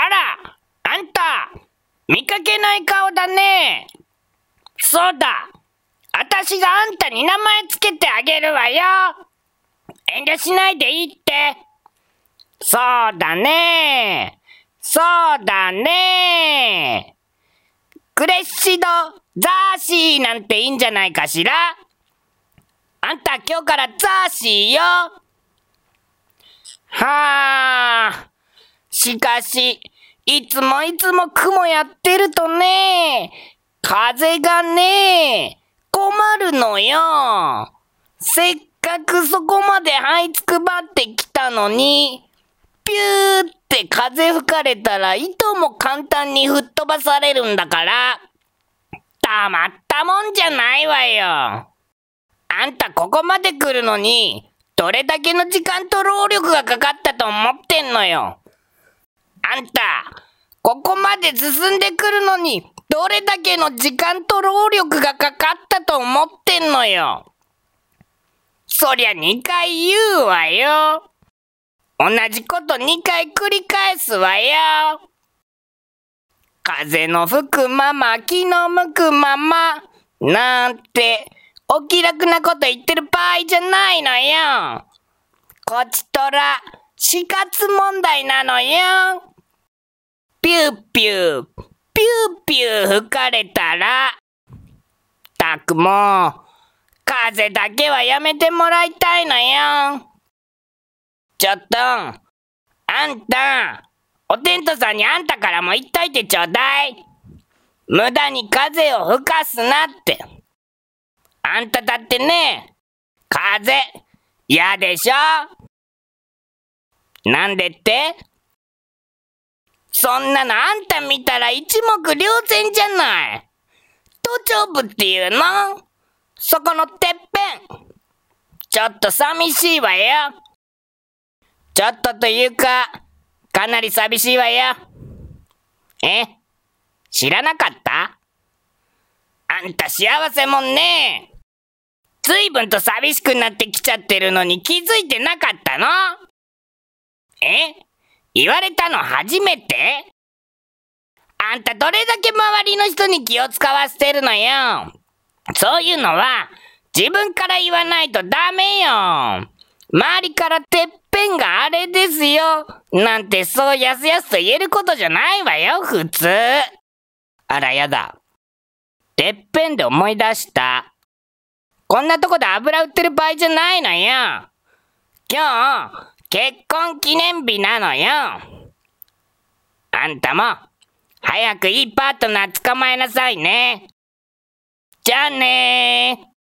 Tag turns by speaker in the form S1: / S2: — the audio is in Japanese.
S1: あら、あんた、見かけない顔だね。そうだ。私があんたに名前つけてあげるわよ。遠慮しないでいいって。そうだね。そうだね。クレッシド・ザーシーなんていいんじゃないかしらあんた今日からザーシーよ。はあ。しかし、いつもいつも雲やってるとね、風がね、困るのよ。せっかくそこまで這いつくばってきたのに、ピューって風吹かれたら、いとも簡単に吹っ飛ばされるんだから、たまったもんじゃないわよ。あんたここまで来るのに、どれだけの時間と労力がかかったと思ってんのよ。あんた、ここまで進んでくるのに、どれだけの時間と労力がかかったと思ってんのよ。そりゃ2回言うわよ。同じこと2回繰り返すわよ。風の吹くまま、気の向くまま、なんて、お気楽なこと言ってる場合じゃないのよ。こちとら、死活問題なのよ。ピューピュー、ピューピュー吹かれたら、たくもう、風だけはやめてもらいたいのよ。ちょっと、あんた、おてんとさんにあんたからも言っといてちょうだい。無駄に風を吹かすなって。あんただってね、風、嫌でしょ？なんでって？そんなのあんた見たら一目瞭然じゃない。頭頂部っていうの？そこのてっぺん。ちょっと寂しいわよ。ちょっとというか、かなり寂しいわよ。え？知らなかった？あんた幸せもんね。随分と寂しくなってきちゃってるのに気づいてなかったの？え？言われたの初めて？あんたどれだけ周りの人に気を使わせてるのよ。そういうのは自分から言わないとダメよ。周りからてっぺんがあれですよ。なんてそうやすやすと言えることじゃないわよ、普通。あらやだ。てっぺんで思い出した。こんなとこで油売ってる場合じゃないのよ。今日、結婚記念日なのよ。あんたも、早くいいパートナー捕まえなさいね。じゃあねー。